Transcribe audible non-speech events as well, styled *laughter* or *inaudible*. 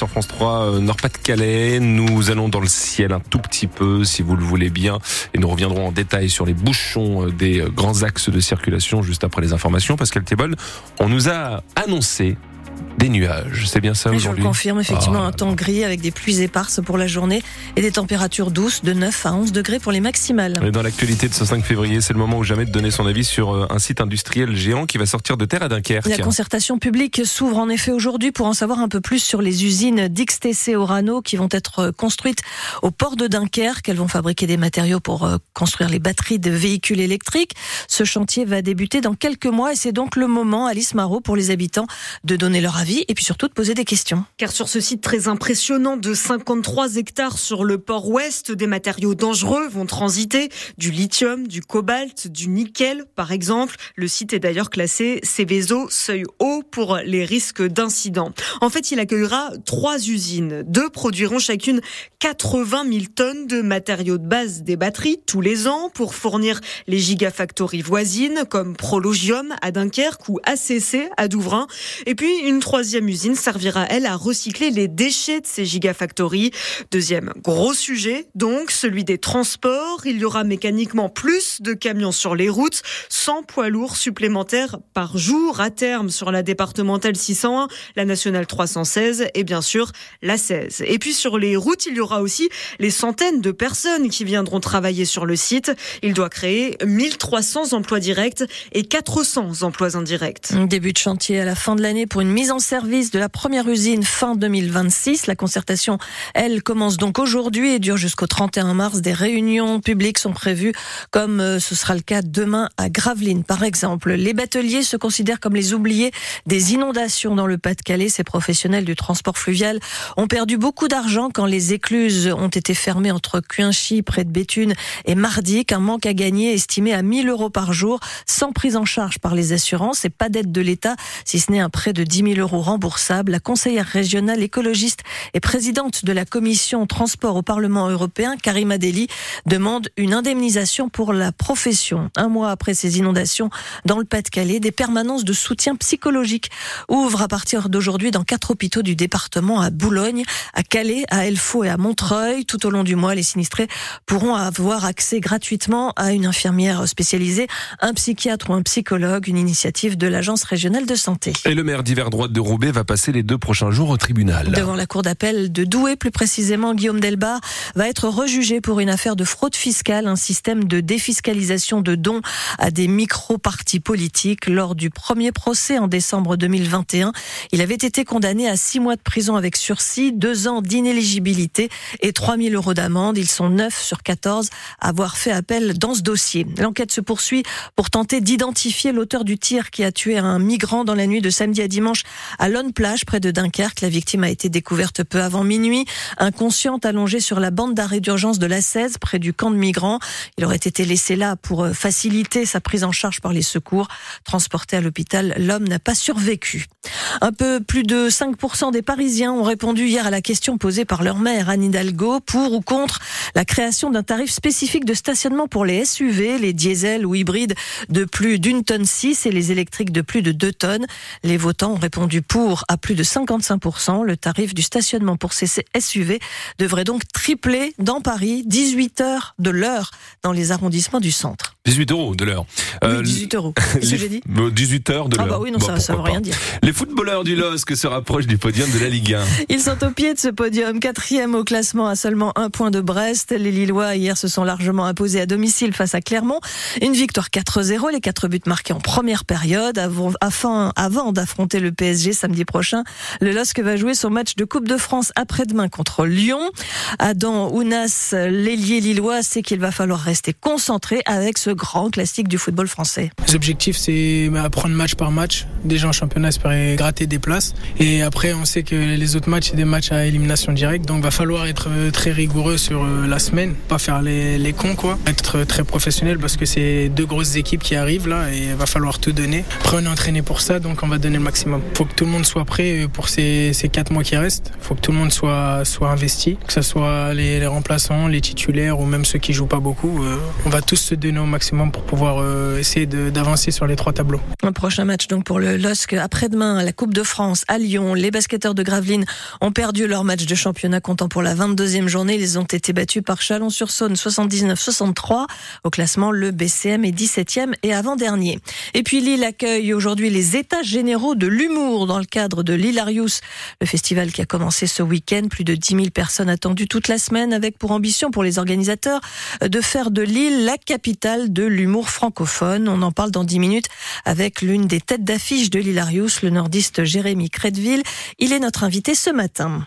sur France 3 Nord-Pas-de-Calais. Nous allons dans le ciel un tout petit peu, si vous le voulez bien, et nous reviendrons en détail sur les bouchons des grands axes de circulation juste après les informations. Pascal Thébol, on nous a annoncé des nuages. C'est bien ça aujourd'hui Je le confirme, effectivement, ah, un temps gris avec des pluies éparses pour la journée et des températures douces de 9 à 11 degrés pour les maximales. Et dans l'actualité de ce 5 février, c'est le moment où jamais de donner son avis sur euh, un site industriel géant qui va sortir de terre à Dunkerque. La concertation publique s'ouvre en effet aujourd'hui pour en savoir un peu plus sur les usines d'XTC Orano qui vont être euh, construites au port de Dunkerque. Elles vont fabriquer des matériaux pour euh, construire les batteries de véhicules électriques. Ce chantier va débuter dans quelques mois et c'est donc le moment, Alice Marot, pour les habitants de donner leur avis et puis surtout de poser des questions. Car sur ce site très impressionnant de 53 hectares sur le port ouest, des matériaux dangereux vont transiter, du lithium, du cobalt, du nickel par exemple. Le site est d'ailleurs classé Céveso seuil haut pour les risques d'incidents. En fait, il accueillera trois usines. Deux produiront chacune 80 000 tonnes de matériaux de base des batteries tous les ans pour fournir les gigafactories voisines comme Prologium à Dunkerque ou ACC à Douvrin. Et puis une troisième usine servira, elle, à recycler les déchets de ces gigafactories. Deuxième gros sujet, donc, celui des transports. Il y aura mécaniquement plus de camions sur les routes, 100 poids lourds supplémentaires par jour à terme sur la départementale 601, la nationale 316 et bien sûr la 16. Et puis sur les routes, il y aura aussi les centaines de personnes qui viendront travailler sur le site. Il doit créer 1300 emplois directs et 400 emplois indirects. Début de chantier à la fin de l'année pour une mise en service de la première usine fin 2026. La concertation, elle, commence donc aujourd'hui et dure jusqu'au 31 mars. Des réunions publiques sont prévues, comme euh, ce sera le cas demain à Gravelines, par exemple. Les bateliers se considèrent comme les oubliés des inondations dans le Pas-de-Calais. Ces professionnels du transport fluvial ont perdu beaucoup d'argent quand les écluses ont été fermées entre Cuinchy, près de Béthune, et Mardic. Un manque à gagner estimé à 1000 euros par jour, sans prise en charge par les assurances et pas d'aide de l'État, si ce n'est un prêt de 10 000 euros remboursable. La conseillère régionale écologiste et présidente de la commission transport au Parlement européen, Karima Deli, demande une indemnisation pour la profession. Un mois après ces inondations dans le Pas-de-Calais, des permanences de soutien psychologique ouvrent à partir d'aujourd'hui dans quatre hôpitaux du département à Boulogne, à Calais, à Elfaux et à Montreuil. Tout au long du mois, les sinistrés pourront avoir accès gratuitement à une infirmière spécialisée, un psychiatre ou un psychologue, une initiative de l'Agence régionale de santé. Et le maire d'hiver de Roubaix va passer les deux prochains jours au tribunal. Devant la cour d'appel de Douai, plus précisément, Guillaume Delbar va être rejugé pour une affaire de fraude fiscale, un système de défiscalisation de dons à des micro-partis politiques. Lors du premier procès en décembre 2021, il avait été condamné à six mois de prison avec sursis, deux ans d'inéligibilité et 3000 euros d'amende. Ils sont 9 sur 14 à avoir fait appel dans ce dossier. L'enquête se poursuit pour tenter d'identifier l'auteur du tir qui a tué un migrant dans la nuit de samedi à dimanche à Lone Plage, près de Dunkerque. La victime a été découverte peu avant minuit, inconsciente, allongée sur la bande d'arrêt d'urgence de la 16, près du camp de migrants. Il aurait été laissé là pour euh, faciliter sa prise en charge par les secours. Transporté à l'hôpital, l'homme n'a pas survécu. Un peu plus de 5% des Parisiens ont répondu hier à la question posée par leur maire, Anne Hidalgo, pour ou contre la création d'un tarif spécifique de stationnement pour les SUV, les diesels ou hybrides de plus d'une tonne 6 et les électriques de plus de 2 tonnes? Les votants ont répondu pour à plus de 55%. Le tarif du stationnement pour ces SUV devrait donc tripler dans Paris, 18 heures de l'heure dans les arrondissements du centre. 18 euros de l'heure. 18 euh, euros. *laughs* Qu'est-ce que j'ai dit 18 heures de l'heure. Ah bah oui, non, ça, ça veut rien dire. Les footballeurs du LOSC se rapprochent du podium de la Ligue 1. *laughs* Ils sont au pied de ce podium, quatrième au classement à seulement un point de Brest. Les Lillois hier se sont largement imposés à domicile face à Clermont. Une victoire 4-0, les quatre buts marqués en première période avant, avant d'affronter le PSG samedi prochain. Le LOSC va jouer son match de Coupe de France après-demain contre Lyon. Adam Ounas, l'ailier lillois, sait qu'il va falloir rester concentré avec ce grand classique du football français. L'objectif, c'est apprendre match par match. Déjà en championnat, espérer gratter des places. Et après, on sait que les autres matchs, c'est des matchs à élimination directe. Donc, va falloir être euh, très rigoureux sur euh, la semaine, pas faire les, les cons, quoi. Être très professionnel parce que c'est deux grosses équipes qui arrivent là et va falloir tout donner. Après, on est entraîné pour ça, donc on va donner le maximum. Faut que tout le monde soit prêt pour ces, ces quatre mois qui restent. Faut que tout le monde soit, soit investi, que ce soit les, les, remplaçants, les titulaires ou même ceux qui jouent pas beaucoup. Euh, on va tous se donner au maximum pour pouvoir euh, essayer d'avancer sur les trois tableaux. Un prochain match donc pour le LOSC après-demain, la Coupe de France à Lyon. Les basketteurs de Gravelines ont perdu leur match de championnat comptant pour la 22e journée. Ils ont été battus par Chalon-sur-Saône 79-63. Au classement, le BCM est 17e et avant-dernier. Et puis Lille accueille aujourd'hui les états généraux de l'humour dans le cadre de l'Hilarius, le festival qui a commencé ce week-end. Plus de 10 000 personnes attendues toute la semaine avec pour ambition pour les organisateurs de faire de Lille la capitale de l'humour francophone. On en parle dans 10 minutes avec l'une des têtes d'affiche de l'Hilarius, le nordiste Jérémy Crédville. Il est notre invité ce matin.